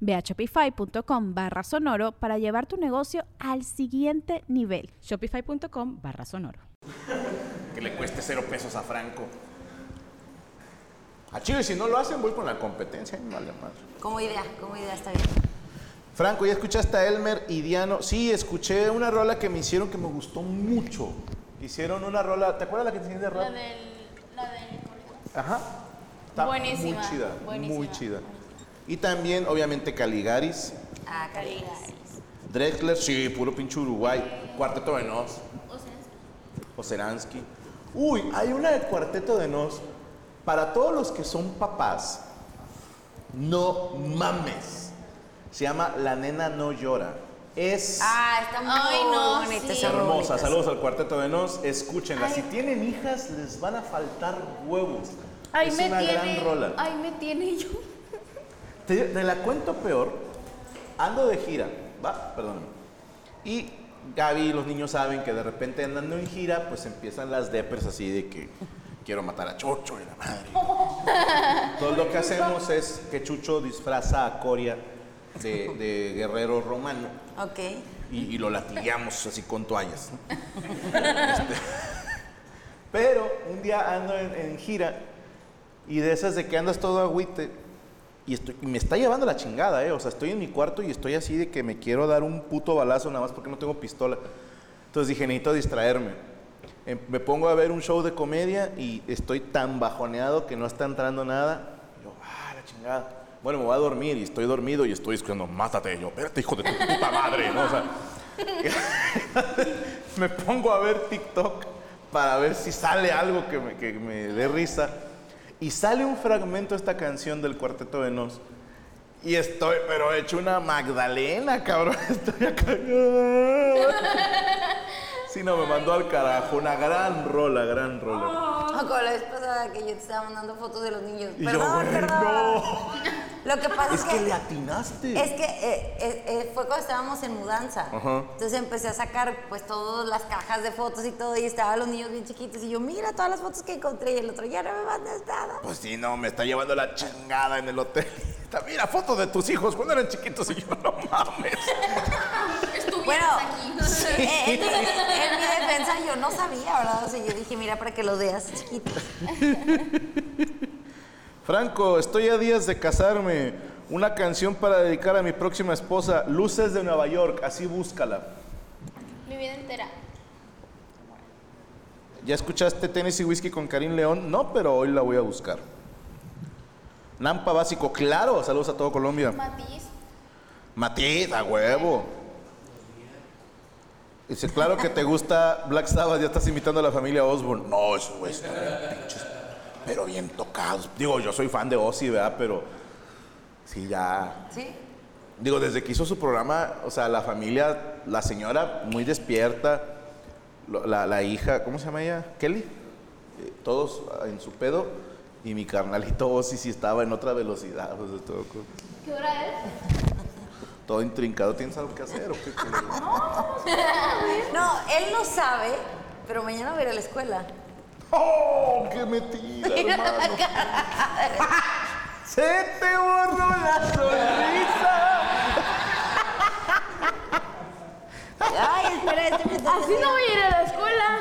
Ve a shopify.com barra sonoro para llevar tu negocio al siguiente nivel. Shopify.com barra sonoro. Que le cueste cero pesos a Franco. A Chile, si no lo hacen, voy con la competencia. y Vale más. Como idea, como idea, está bien. Franco, ¿ya escuchaste a Elmer y Diano? Sí, escuché una rola que me hicieron que me gustó mucho. Hicieron una rola, ¿te acuerdas la que tenías de rap? La del. La del. Ajá. Está Buenísima, Muy chida, buenísima. muy chida. Y también, obviamente, Caligaris, Ah, Caritas. Drexler, sí, puro pinche Uruguay, Cuarteto de Nos, Oceransky. Uy, hay una de Cuarteto de Nos. Para todos los que son papás, no mames. Se llama La nena no llora. Es Ah, está muy Ay, no, bonita sí. esa hermosa. Saludos al Cuarteto de Nos. Escúchenla. Si tienen hijas, les van a faltar huevos. Ay, es me una tiene. gran rola. Ay, me tiene yo. Te, te la cuento peor. Ando de gira, ¿va? Perdóname. Y Gaby y los niños saben que de repente andando en gira, pues empiezan las depres así de que quiero matar a Chocho y la madre. Todo lo que hacemos es que Chucho disfraza a Coria de, de guerrero romano Ok. y, y lo latigueamos así con toallas. ¿no? Este, pero un día ando en, en gira y de esas de que andas todo agüite y, estoy, me está llevando la chingada, ¿eh? O sea, estoy en mi cuarto y estoy así de que me quiero dar un puto balazo nada más porque no tengo pistola. Entonces dije, necesito distraerme. Em, Me pongo a ver un show de comedia y estoy tan bajoneado que no está entrando nada. Y yo, ah, la chingada. Bueno, me voy a dormir y estoy dormido y estoy escuchando, mátate. Yo, espérate, hijo de tu puta madre, ¿no? O sea, me pongo a ver TikTok para ver si sale algo que me, que me dé risa. Y sale un fragmento de esta canción del Cuarteto de Nos. Y estoy, pero he hecho una Magdalena, cabrón. Estoy acá. Sí, no, me mandó al carajo. Una gran rola, gran rola. O como la vez pasada que yo te estaba mandando fotos de los niños. Y yo, perdón, güey, perdón. Lo que pasa es, Es que le atinaste. Es que eh, eh, eh, fue cuando estábamos en mudanza. Ajá. Entonces empecé a sacar pues todas las cajas de fotos y todo y estaban los niños bien chiquitos y yo, mira todas las fotos que encontré y el otro ya no me mandas nada. Pues sí, no, me está llevando la chingada en el hotel. Está, Mira, fotos de tus hijos cuando eran chiquitos y yo, no mames. Bueno, aquí. eh, en, mi, en mi defensa yo no sabía, ¿verdad? O sea, yo dije, mira, para que lo veas chiquito. Franco, estoy a días de casarme. Una canción para dedicar a mi próxima esposa, Luces de Nueva York, así búscala. Mi vida entera. ¿Ya escuchaste Tennessee Whiskey con Karim León? No, pero hoy la voy a buscar. Nampa básico, claro. Saludos a todo Colombia. Matiz. Matiz, a huevo. Dice, claro que te gusta Black Sabbath, ya estás invitando a la familia Osborne. No, están bien pinches, pero bien tocados. Digo, yo soy fan de Ozzy, ¿verdad? Pero sí, ya. ¿Sí? Digo, desde que hizo su programa, o sea, la familia, la señora muy despierta, la, la hija, ¿cómo se llama ella? Kelly. Eh, todos en su pedo. Y mi carnalito Ozzy sí estaba en otra velocidad. o sea, todo, ¿Qué hora es? todo intrincado. ¿Tienes algo que hacer o qué? No, él no sabe, pero mañana va a ir a la escuela. ¡Oh, qué metida, hermano! ¡Se te borró la sonrisa! Ay, espera, es que me está Así no voy a ir a la escuela.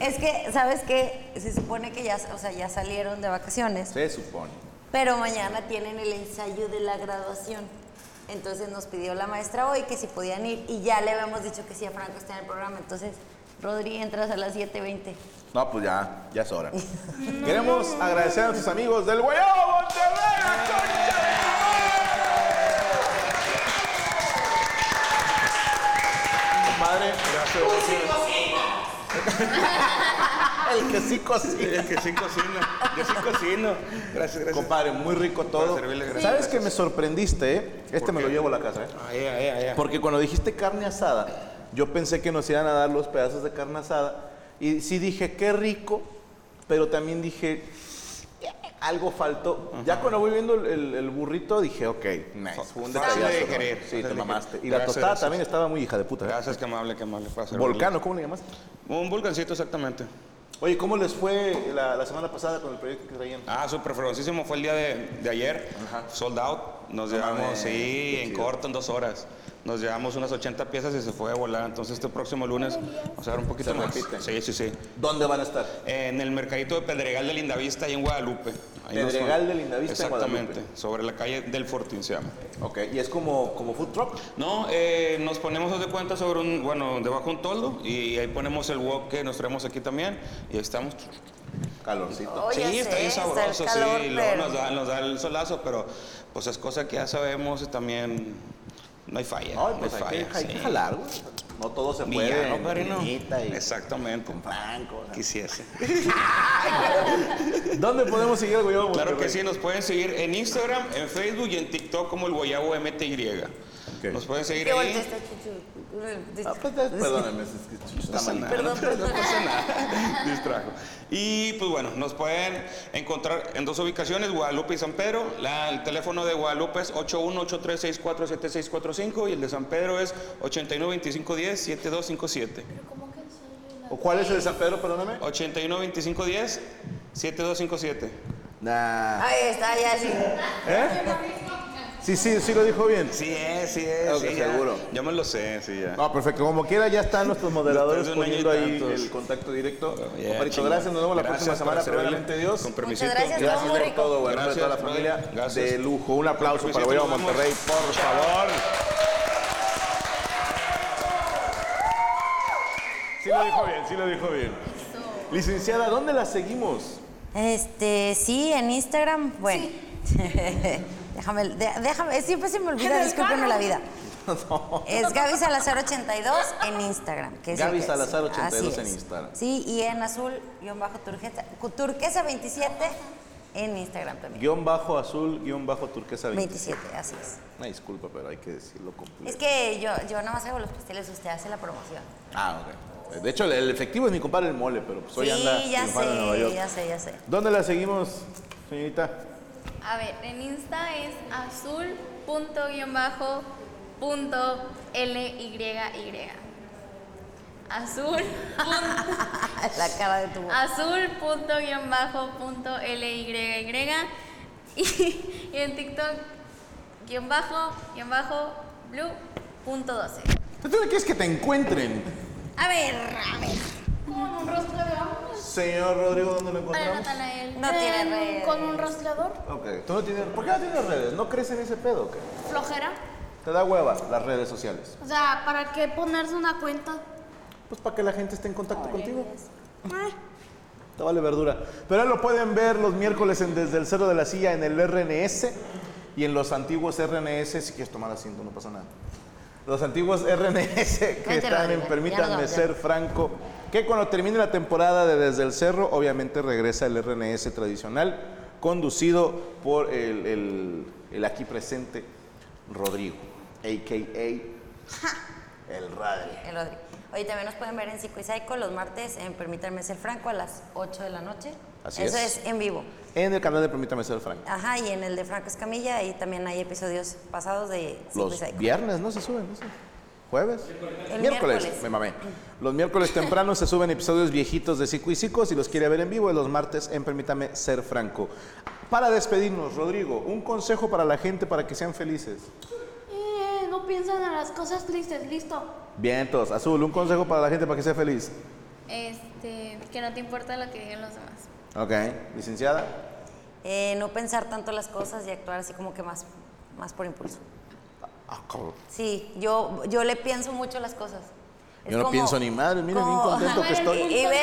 Es que, ¿sabes qué? Se supone que ya, o sea, ya salieron de vacaciones, Se supone. pero mañana tienen el ensayo de la graduación. Entonces nos pidió la maestra hoy que si podían ir y ya le habíamos dicho que sí a Franco está en el programa. Entonces Rodri, entras a las 7.20. No, pues ya, ya es hora. Queremos agradecer a nuestros amigos del Guayabo Monterrey. madre. Compadre, El que sí cocina. El que sí cocina. Yo sí cocino. Gracias, gracias. Compadre, muy rico todo. Servirle, gracias. ¿Sabes que me sorprendiste, eh? Este me lo llevo a la casa, eh. Ahí, ahí, ahí. Porque cuando dijiste carne asada, yo pensé que nos iban a dar los pedazos de carne asada. Y sí dije, qué rico, pero también dije, "Eh, algo faltó. Ya cuando voy viendo el, el- el burrito, dije, ok, nice. Fue un detallazo, querer, Sí, te mamaste. Y la tostada también estaba muy hija de puta. ¿eh? Gracias, que amable, que amable. Volcano, ¿cómo le llamaste? Un volcancito, exactamente. Oye, ¿cómo les fue la, la semana pasada con el proyecto que traían? Ah, súper ferocísimo. Fue el día de, de ayer. Sold out. Nos llevamos, mames, sí, en chido. corto, en dos horas. Nos llevamos unas 80 piezas y se fue a volar. Entonces, este próximo lunes vamos a ver un poquito Se más. repite. Sí, sí, sí. ¿Dónde van a estar? En el mercadito de Pedregal de Lindavista, ahí en Guadalupe. Ahí Pedregal fue- de Lindavista, en Exactamente. Guadalupe. Sobre la calle del Fortín se llama. Ok, ¿y es como, como food truck? No, eh, nos ponemos de cuenta sobre un, bueno, debajo un toldo y ahí ponemos el wok que nos traemos aquí también y ahí estamos. Calorcito. Oye, sí, está bien está sabroso, calor, sí, luego pero- nos da, nos da el solazo, pero pues es cosa que ya sabemos y también no hay falla. No, no pues hay hay, que, hay que sí. jalar, güey. No todo se puede. Villano, padrino. Y Exactamente. con Franco. ¿no? Quisiese. ¿Dónde podemos seguir el Guayabo Claro que sí, nos pueden seguir en Instagram, en Facebook y en TikTok como el Guayabo MTY. Nos pueden seguir ¿Qué ahí. volteaste, Chuchu? Ah, pues, perdóname, es que está malito. nada, Perdón, no, perdón. no pasa nada. Distrajo. Y pues bueno, nos pueden encontrar en dos ubicaciones, Guadalupe y San Pedro. La- el teléfono de Guadalupe es 8183647645 y el de San Pedro es 8925107257. ¿O cuál es el de San Pedro, perdóname? 8925107257. Nah. Ahí está, ya sí. ¿Eh? Sí, sí, sí lo dijo bien. Sí es, sí es. Ok, sí, ya. seguro. Ya me lo sé, sí, ya. No, perfecto. Como quiera, ya están nuestros moderadores poniendo ahí tantos. el contacto directo. Yeah, chingón. gracias. Nos vemos la próxima Gracias semana, primeramente Dios. Con permisito. Muchas gracias, Gracias por rico. todo, bueno, de toda la Gracias, familia. Gracias. De lujo. Un aplauso para Guayabo. Monterrey, por favor. Sí lo dijo bien, sí lo dijo bien. Licenciada, ¿dónde la seguimos? Este, sí, en Instagram, bueno. déjame, déjame, siempre se me olvida, discúlpenme la vida. Es Gaby Salazar 82 en Instagram. que es el Gaby que- Salazar 82 así en. Instagram. Sí, y en azul, guion bajo turquesa, turquesa 27 en Instagram también. Guión bajo azul, guion bajo turquesa 20. 27, así es. Una disculpa, pero hay que decirlo completo. Es que yo, yo nada más hago los pasteles, usted hace la promoción. Ah, ok. De hecho, el- efectivo es mi compadre el mole, pero pues hoy sí, anda ya Nueva sé, York. ya sé, ya sé. ¿Dónde la seguimos, señorita? A ver, en Insta es azul punto guion bajo punto L Y Y. Azul La cara de tu boca. azul punto guion bajo punto L Y Y. En TikTok guion bajo guion bajo blue punto 12. ¿Tú dónde quieres que te encuentren? A ver, a ver. Con un rastreador. Señor Rodrigo, ¿dónde lo Para encontramos? Natanael. No tiene Em, redes. Con un rastreador. Ok, ¿tú no tienes, ¿por qué no tienes redes? ¿No crees en ese pedo o qué? Flojera. Te da hueva las redes sociales. O sea, ¿para qué ponerse una cuenta? Pues para que la gente esté en contacto contigo. Te vale verdura. Pero ahí lo pueden ver los miércoles en Desde el Cero de la Silla en el RNS y en los antiguos RNS, si quieres tomar asiento, no pasa nada. Los antiguos RNS que Vente, están en Rodrigo, ya Permítanme nos vamos, ya. Ser Franco, que cuando termine la temporada de Desde el Cerro, obviamente regresa el RNS tradicional, conducido por el, el- el aquí presente Rodrigo, a.k.a. el Radri. El Rodri. Oye, también nos pueden ver en Psico y Psycho los martes en Permítanme Ser Franco a las 8 de la noche. Así Eso es. es. en vivo. En el canal de Permítame Ser Franco. Ajá, y en el de Franco Escamilla, ahí también hay episodios pasados de Psico y Los Psycho. viernes, ¿no se suben? ¿No sé? ¿Jueves? El miércoles. miércoles. Me mamé. Los miércoles temprano se suben episodios viejitos de Cico y Cico. Si los quiere ver en vivo, y los martes en Permítame Ser Franco. Para despedirnos, Rodrigo, un consejo para la gente para que sean felices. Eh, no piensan en las cosas tristes, listo. Vientos, Azul, un consejo para la gente para que sea feliz. Este, que no te importa lo que digan los demás. Ok, licenciada. Eh, no pensar tanto las cosas y actuar así como que más, más por impulso. Ah, cabrón. Sí, yo, yo le pienso mucho las cosas. Es Yo no como- pienso ni madre, mire bien como- contento que estoy. ¿Y ves?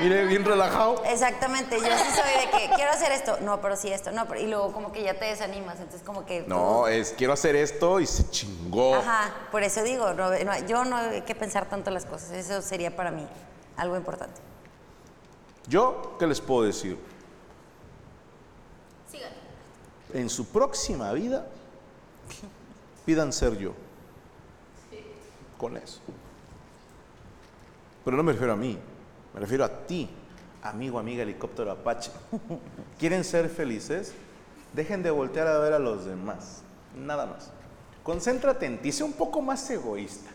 Mire, bien relajado. Exactamente, yo sí soy de que quiero hacer esto, no, pero sí esto, no, pero y luego como que ya te desanimas, entonces como que... No, todo- es quiero hacer esto y se chingó. Ajá, por eso digo, no, no, yo no hay que pensar tanto las cosas, eso sería para mí algo importante. Yo, ¿qué les puedo decir? En su próxima vida, pidan ser yo. Con eso. Pero no me refiero a mí, me refiero a ti, amigo, amiga, helicóptero Apache. ¿Quieren ser felices? Dejen de voltear a ver a los demás. Nada más. Concéntrate en ti, sé un poco más egoísta.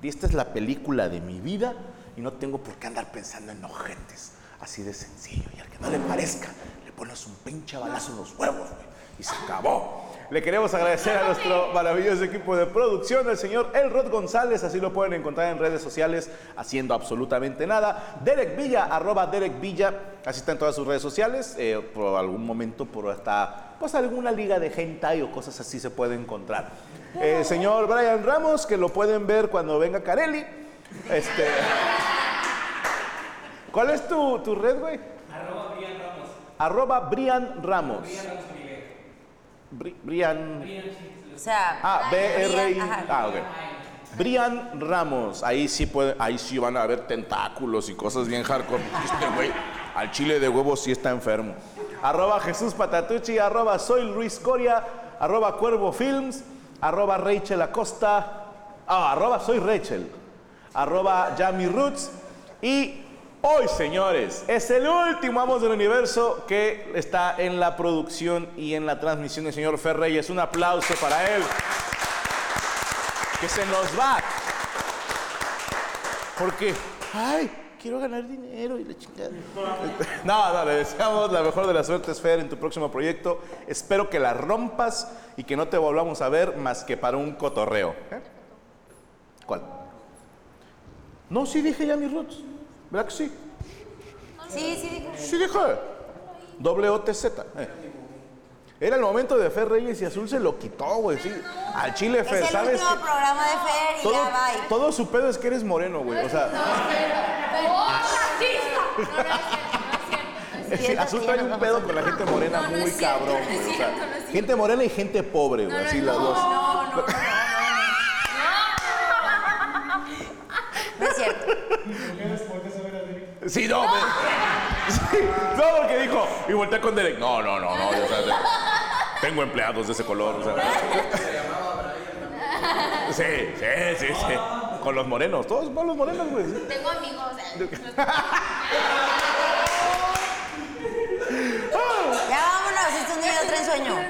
Di, esta es la película de mi vida y no tengo por qué andar pensando en ojetes. Así de sencillo. Y al que no le parezca, le pones un pinche balazo en los huevos, güey. Y se acabó. Le queremos agradecer a nuestro maravilloso equipo de producción, el señor Elrod González, así lo pueden encontrar en redes sociales haciendo absolutamente nada. Derek Villa, arroba Derek Villa, así está en todas sus redes sociales. eh, por algún momento, por hasta, pues alguna liga de hentai o cosas así se puede encontrar. El señor Brian Ramos, que lo pueden ver cuando venga Carelli. Este, ¿Cuál es tu, tu red, güey? Arroba Brian Ramos. Arroba Brian Ramos. Bri- Brian. O sea... Ah, B-R-I. Ah, ok. Brian Ramos. Ahí sí puede, ahí sí van a ver tentáculos y cosas bien hardcore. Este güey, al chile de huevo sí está enfermo. Arroba Jesús Patatucci, arroba soy Luis Coria, arroba Cuervo Films, arroba Rachel Acosta, ah, arroba soy Rachel, arroba Yami Roots y hoy, señores, es el último Amos del Universo que está en la producción y en la transmisión del señor Fer Reyes. Un aplauso para él que se nos va. Porque, ay, quiero ganar dinero y la chingada. No, no, le deseamos la mejor de las suertes, Fer, en tu próximo proyecto. Espero que la rompas y que no te volvamos a ver más que para un cotorreo. ¿eh? ¿Cuál? No, sí dije ya mis roots. ¿Verdad que sí? Sí, sí, digo. Sí dije. Doble OTZ. eh. Era el momento de Fer Reyes y Azul se lo quitó, güey. Sí. Al Chile Es Fer, el ¿sabes? último qué? programa de Fer y Todo, ya va. todo su pedo es que eres moreno, güey. O sea, Es Sí, Azul trae un pedo con la gente morena No, no muy es cierto, cabrón, no es güey. O sea, es gente morena y gente pobre, güey. así las dos. No, no, no, no, es cierto. Sí, no, me- Sí, no, porque dijo, y voltea con Derek. No, no, no, no. o sea, tengo empleados de ese color, o sea. Sí, sí, sí, sí. Con los morenos, todos con los morenos, güey. Tengo amigos. eh, Ya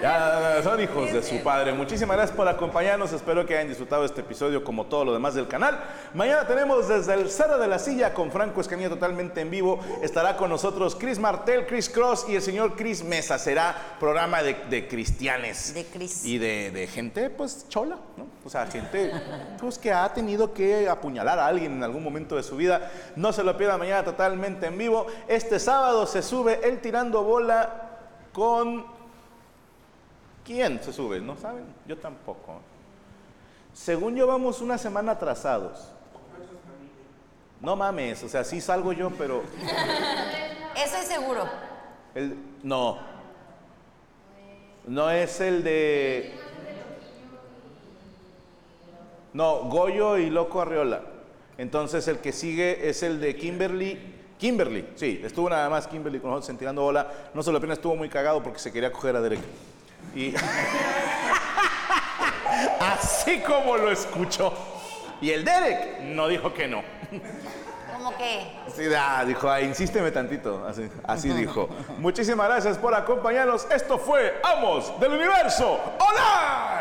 Ya son hijos de su padre. Muchísimas gracias por acompañarnos. Espero que hayan disfrutado este episodio como todo lo demás del canal. Mañana tenemos desde el Cerro de la Silla con Franco Escanilla totalmente en vivo. Estará con nosotros Chris Martel, Chris Cross y el señor Chris Mesa. Será programa de, de cristianes. De Chris. Y de, de gente, pues, chola, ¿no? O sea, gente pues, que ha tenido que apuñalar a alguien en algún momento de su vida. No se lo pierda mañana totalmente en vivo. Este sábado se sube El Tirando Bola con... ¿Quién se sube? ¿No saben? Yo tampoco. Según yo vamos una semana atrasados. No mames, o sea, sí salgo yo, pero... Eso es seguro. El, no. No es el de. No, Goyo y Loco Arriola. Entonces el que sigue es el de Kimberly. Kimberly, sí, estuvo nada más Kimberly con nosotros en Tirando Bola. No solo apenas estuvo muy cagado porque se quería coger a Derek. Y. Así como lo escuchó. Y el Derek no dijo que no. Como que. Sí, ah, dijo, ah, insísteme tantito. Así, así dijo. Muchísimas gracias por acompañarnos. Esto fue Amos del Universo. ¡Hola!